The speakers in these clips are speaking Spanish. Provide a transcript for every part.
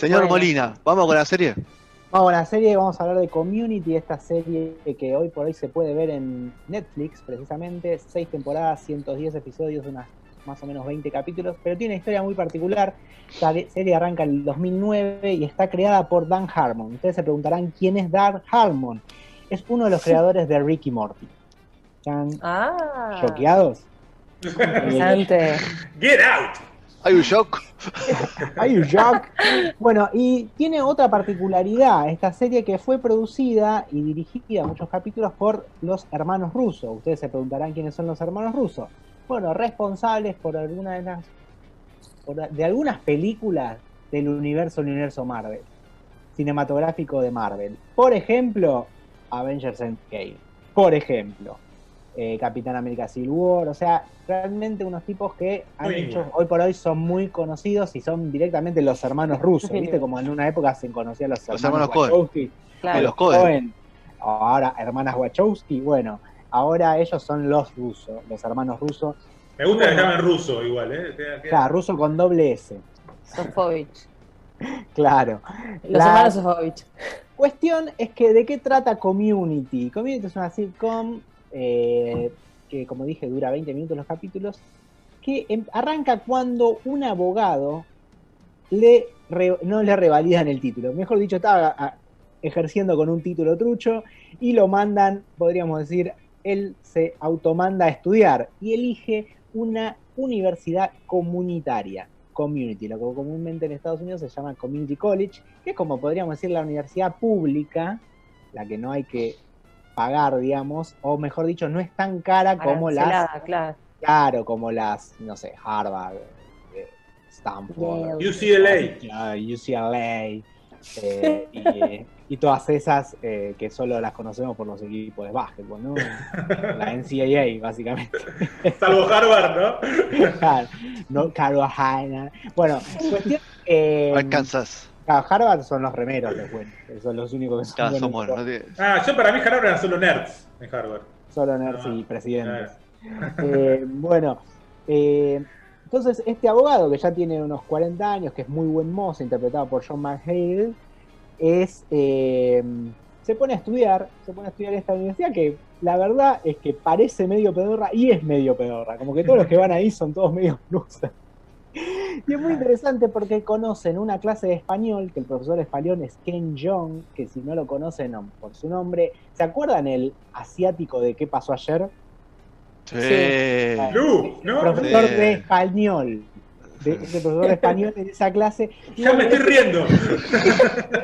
Señor Molina, ¿vamos con la serie? Vamos con la serie, vamos a hablar de Community, esta serie que hoy por hoy se puede ver en Netflix, precisamente, seis temporadas, 110 episodios, unas más o menos 20 capítulos, pero tiene una historia muy particular. Esta serie arranca en el 2009 y está creada por Dan Harmon. Ustedes se preguntarán quién es Dan Harmon. Es uno de los creadores de Ricky Morty. ¿Están Ah, choqueados? interesante. Get out. ¿Hay un shock? Are you shocked? Bueno, y tiene otra particularidad, esta serie que fue producida y dirigida muchos capítulos por los hermanos rusos. Ustedes se preguntarán quiénes son los hermanos rusos. Bueno, responsables por alguna de las por- de algunas películas del universo, el universo Marvel, cinematográfico de Marvel. Por ejemplo, Avengers Endgame. Por ejemplo, eh, Capitán América Civil War. O sea, realmente unos tipos que han Muy hecho, hoy por hoy son muy conocidos y son directamente los hermanos rusos. ¿Viste? Como en una época se conocían los, Los hermanos, hermanos. Wachowski. Claro. los Coen. Ahora, hermanas Wachowski. Bueno, ahora ellos son los rusos, los hermanos rusos. Me gusta que llamen ruso igual, ¿eh? Queda- queda- Claro, ruso con doble S. Sofovich. Claro. Los La- hermanos Sofovich. Cuestión es que de qué trata Community. Community es una sitcom eh, que, como dije, dura 20 minutos los capítulos, que em- arranca cuando un abogado le no le revalidan el título. Mejor dicho, estaba a- ejerciendo con un título trucho y lo mandan, podríamos decir, él se automanda a estudiar y elige una universidad comunitaria, community, lo que comúnmente en Estados Unidos se llama community college, que es como podríamos decir la universidad pública, la que no hay que pagar, digamos, o mejor dicho, no es tan cara como las, claro. claro, como las, no sé, Harvard, eh, Stanford. UCLA. ya, UCLA, eh, y, eh, y todas esas eh, que solo las conocemos por los equipos de básquetbol, ¿no? La NCAA, básicamente. Salvo Harvard, ¿no? Claro, no Carolina. Bueno, cuestión. eh, Arkansas. Claro, Harvard son los remeros, los buenos. Son los únicos que son Ya, buenos. son buenos. ¿no? tiene- Ah, yo para mí Harvard eran solo nerds en Harvard. Solo nerds Ah, y presidentes. Claro. Eh, bueno, eh, entonces este abogado que ya tiene unos 40 años, que es muy buen mozo, interpretado por John McHale, es, eh, se pone a estudiar, se pone a estudiar esta universidad que la verdad es que parece medio pedorra y es medio pedorra, como que todos los que van ahí son todos medio blusas. Y es muy interesante porque conocen una clase de español, que el profesor de español es Ken Jong, que si no lo conocen no, por su nombre, ¿se acuerdan el asiático de qué pasó ayer? Sí. Lu, ¿no? profesor Sí. de español. De, ese profesor de español en esa clase. Ya me estoy riendo.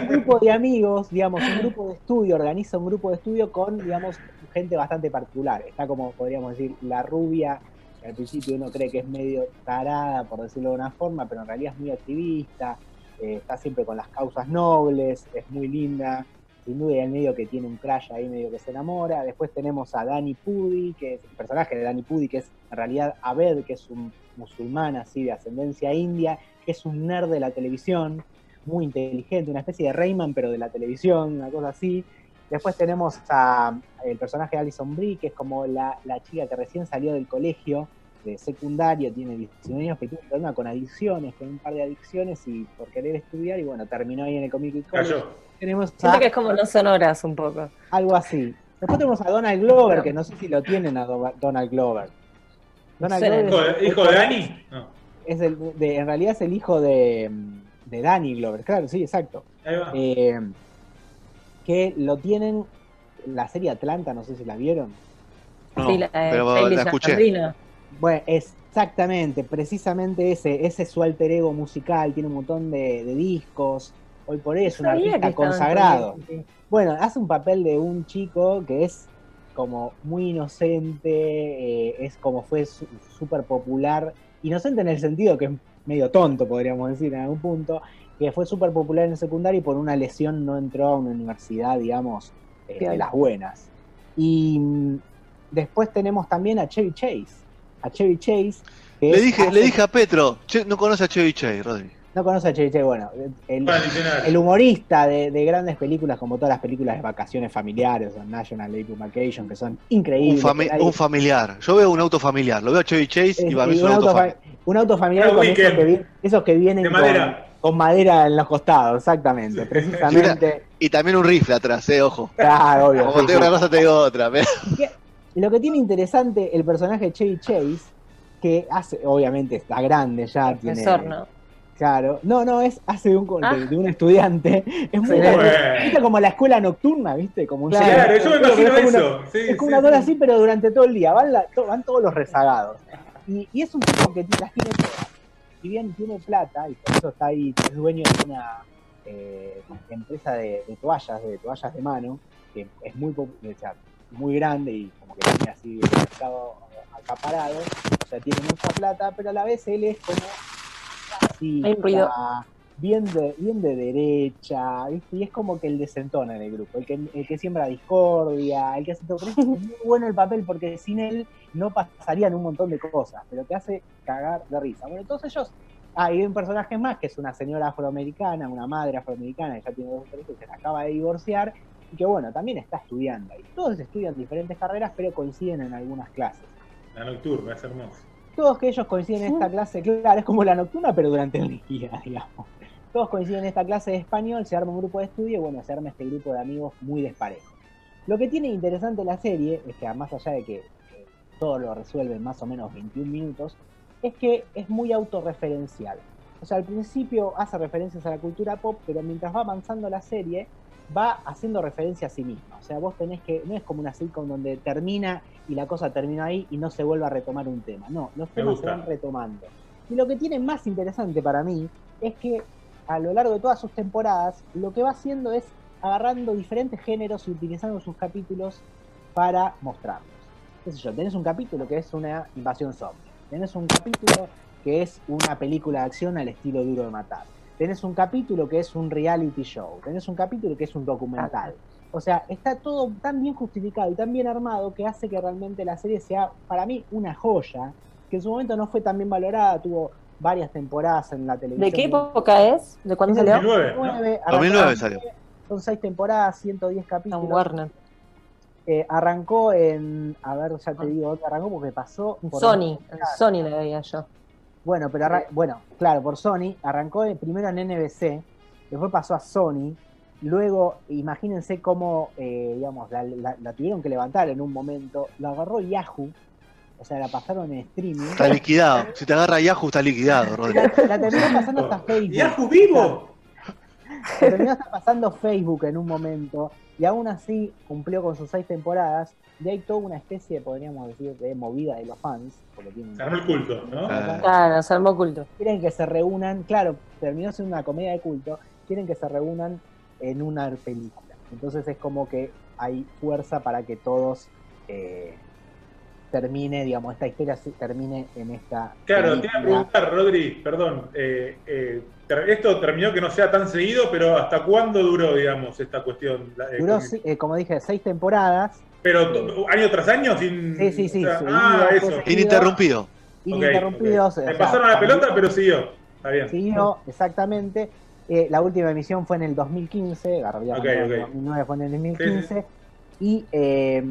un grupo de amigos, digamos, un grupo de estudio, organiza un grupo de estudio con, digamos, gente bastante particular. Está como, podríamos decir, la rubia, al principio uno cree que es medio tarada, por decirlo de una forma, pero en realidad es muy activista, eh, está siempre con las causas nobles, es muy linda, sin duda y en medio que tiene un crash ahí medio que se enamora. Después tenemos a Danny Pudi, que es el personaje de Danny Pudi, que es en realidad Abed, que es un musulmán así de ascendencia india, que es un nerd de la televisión, muy inteligente, una especie de Rayman, pero de la televisión, una cosa así. Después tenemos a el personaje de Alison Brie, que es como la, la chica que recién salió del colegio de secundario, tiene 19 años, pero tuvo un problema con adicciones, con un par de adicciones y por querer estudiar, y bueno, terminó ahí en el Community College. Cayó. Tenemos Siento a- que es como no sonoras un poco. algo así. Después tenemos a Donald Glover, que no sé si lo tienen a Do- Donald Glover. Donald. Glover ¿Hijo es- de, hijo de Dani? No. es el, de- en realidad es el hijo de, de Danny Glover, claro, sí, exacto. Ahí va. No, sí, la, de pero Hailey la escuché. Sandrina. Bueno, exactamente, precisamente ese, ese es su alter ego musical, tiene un montón de, de discos, hoy por hoy es un artista consagrado. Bueno, hace un papel de un chico que es como muy inocente, eh, es como fue su- súper popular, inocente en el sentido que es medio tonto, podríamos decir en algún punto, que fue súper popular en el secundario y por una lesión no entró a una universidad, digamos, eh, de las buenas. Y mm, después tenemos también a Chevy Chase. A Chevy Chase. Que Le dije, hace- le dije a Petro, che, no conoce a Chevy Chase, Rodri. No conoce a Chevy Chase, bueno, el, el humorista de, de grandes películas, como todas las películas de vacaciones familiares, o National Lampoon Vacation, que son Un, increíbles. fami- un familiar. Yo veo un auto familiar. Lo veo a Chevy Chase y mí y es un un, auto auto fa- familiar. un auto familiar con esos que, vi- esos que vienen De con, madera. con madera en los costados, exactamente. Sí. Precisamente. Y también un rifle atrás, eh, ojo. Claro, obvio. Como sí, te digo sí. una cosa, te digo otra. pero- Lo que tiene interesante el personaje de Chevy Chase, que hace, obviamente está grande ya, tiene. Profesor, ¿no? Claro. No, no, es hace de un, Ah. de, de un estudiante. Es muy Sí. ¿Viste como la escuela nocturna, viste? Como un Claro, Claro, yo me imagino es como una- eso. Sí, Es como sí, una cosa sí. así, pero durante todo el día. Van, la- to- van todos los rezagados. Y, y es un tipo que las tiene todas. Si bien tiene plata, y por eso está ahí, es dueño de una eh, empresa de, de toallas, de toallas de mano, que es muy, popu- o sea, muy grande y como que tiene así el mercado acaparado. O sea, tiene mucha plata, pero a la vez él es como así, bien de, bien de derecha, ¿viste? y es como que el desentona en el grupo, el que, el que siembra discordia, el que hace todo. Pero es muy bueno el papel porque sin él no pasarían un montón de cosas, pero te hace cagar de risa. Bueno, todos ellos. Ah, hay un personaje más que es una señora afroamericana, una madre afroamericana que ya tiene dos hijos, que se acaba de divorciar y que bueno, también está estudiando ahí. Todos estudian diferentes carreras, pero coinciden en algunas clases. La nocturna, es hermoso. Todos que ellos coinciden en esta clase, claro, es como la nocturna, pero durante el día, digamos. Todos coinciden en esta clase de español, se arma un grupo de estudio y bueno, se arma este grupo de amigos muy desparejo. Lo que tiene interesante la serie es que más allá de que eh, todo lo resuelve en más o menos 21 minutos, es que es muy autorreferencial. O sea, al principio hace referencias a la cultura pop, pero mientras va avanzando la serie, va haciendo referencia a sí misma. O sea, vos tenés que, no es como una sitcom donde termina y la cosa termina ahí y no se vuelve a retomar un tema. No, los temas se van retomando. Y lo que tiene más interesante para mí es que a lo largo de todas sus temporadas, lo que va haciendo es agarrando diferentes géneros y utilizando sus capítulos para mostrarlos. ¿Qué sé yo? Tenés un capítulo que es una invasión zombie. Tenés un capítulo que es una película de acción al estilo duro de matar. Tenés un capítulo que es un reality show. Tenés un capítulo que es un documental. O sea, está todo tan bien justificado y tan bien armado que hace que realmente la serie sea, para mí, una joya, que en su momento no fue tan bien valorada, tuvo varias temporadas en la televisión. ¿De qué época es? ¿De cuándo salió? 2009, ¿no? 2009, 2009 arrancó- salió. Son seis temporadas, 110 En capítulos. Warner. Eh, arrancó en. A ver, ya te Ah. digo dónde arrancó porque pasó. Por- Sony. Sony la veía yo. Bueno, pero arran- bueno, claro, por Sony. Arrancó primero en NBC, después pasó a Sony. Luego, imagínense cómo, eh, digamos, la, la- la tuvieron que levantar en un momento. La agarró Yahoo, o sea, la pasaron en streaming. Está liquidado. Si te agarra Yahoo, está liquidado, Rodri. La, la terminó pasando hasta Facebook. ¡Yahoo vivo! Terminó hasta pasando Facebook en un momento. Y aún así cumplió con sus seis temporadas. Y hay toda una especie, podríamos decir, de movida de los fans. Porque tienen Se armó el culto, ¿no? Ah. Claro, se armó culto. quieren que se reúnan, claro, terminó siendo una comedia de culto, quieren que se reúnan en una película. Entonces es como que hay fuerza para que todos eh, termine, digamos, esta historia se- termine en esta Claro, te iba a película. preguntar, Rodri, perdón. eh, eh, esto terminó que no sea tan seguido, pero ¿hasta cuándo duró, digamos, esta cuestión? La- eh, Duró, con- sí, eh, como dije, seis temporadas, Pero año tras año sin. Sí, sí, sí, o sea, sí, ah, sí, eso. sí. Ininterrumpido. Ok, ininterrumpidos. ok. o Le sea, pasaron la también- pelota, pero siguió. Está bien. Siguió, exactamente. Eh, la última emisión fue en el 2015, la realidad Ok, no, ok. en 2009 fue en el 2015. Y eh,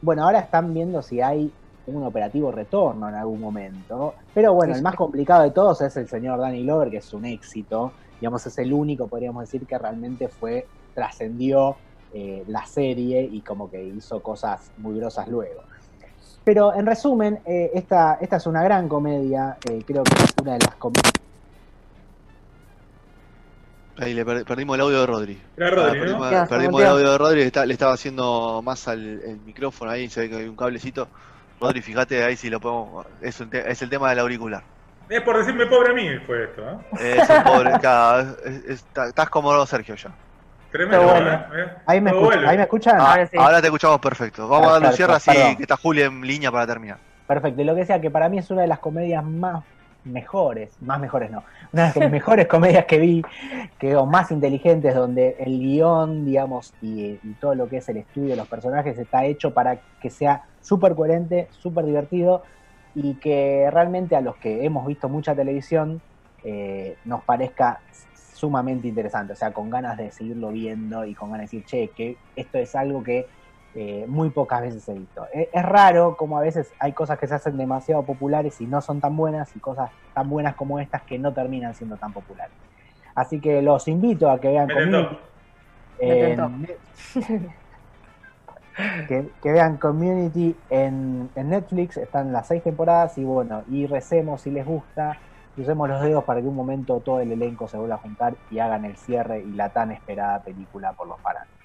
bueno, ahora están viendo si hay un operativo retorno en algún momento. Pero bueno, el más complicado de todos es el señor Danny Glover, que es un éxito. Digamos, es el único, podríamos decir, que realmente fue, trascendió eh, la serie y como que hizo cosas muy grosas luego. Pero en resumen, eh, esta, esta es una gran comedia, eh, creo que es una de las comedias Ahí le per- perdimos el audio de Rodri. Era Rodri, Ah, perdimos, ¿no? Ya, perdimos el audio de Rodri, le, está- le estaba haciendo más al el micrófono ahí, se ve que hay un cablecito. Rodri, fíjate ahí si lo podemos. Es, un te- es el tema del auricular. Es por decirme pobre a mí fue esto, ¿no? Es un pobre, claro, es- es- está- estás como Sergio ya. Tremendo, bueno. ¿eh? Ahí me, todo escuch- vuelve. ahí me escuchan. Ah, Ahora sí. ahora te escuchamos perfecto. Vamos a darle cierre así perdón. que está Juli en línea para terminar. Perfecto. Y lo que decía que para mí es una de las comedias más mejores, más mejores no, una de las mejores comedias que vi, que o más inteligentes, donde el guion, digamos, y, todo lo que es el estudio de los personajes está hecho para que sea súper coherente, súper divertido y que realmente a los que hemos visto mucha televisión eh, nos parezca sumamente interesante, o sea, con ganas de seguirlo viendo y con ganas de decir, che, que esto es algo que eh, muy pocas veces he visto. Es, es raro como a veces hay cosas que se hacen demasiado populares y no son tan buenas y cosas tan buenas como estas que no terminan siendo tan populares. Así que los invito a que vean Me Community. en- que, que vean Community en, en Netflix, están las seis temporadas y bueno, y recemos si les gusta, crucemos los dedos para que un momento todo el elenco se vuelva a juntar y hagan el cierre y la tan esperada película por los fanáticos.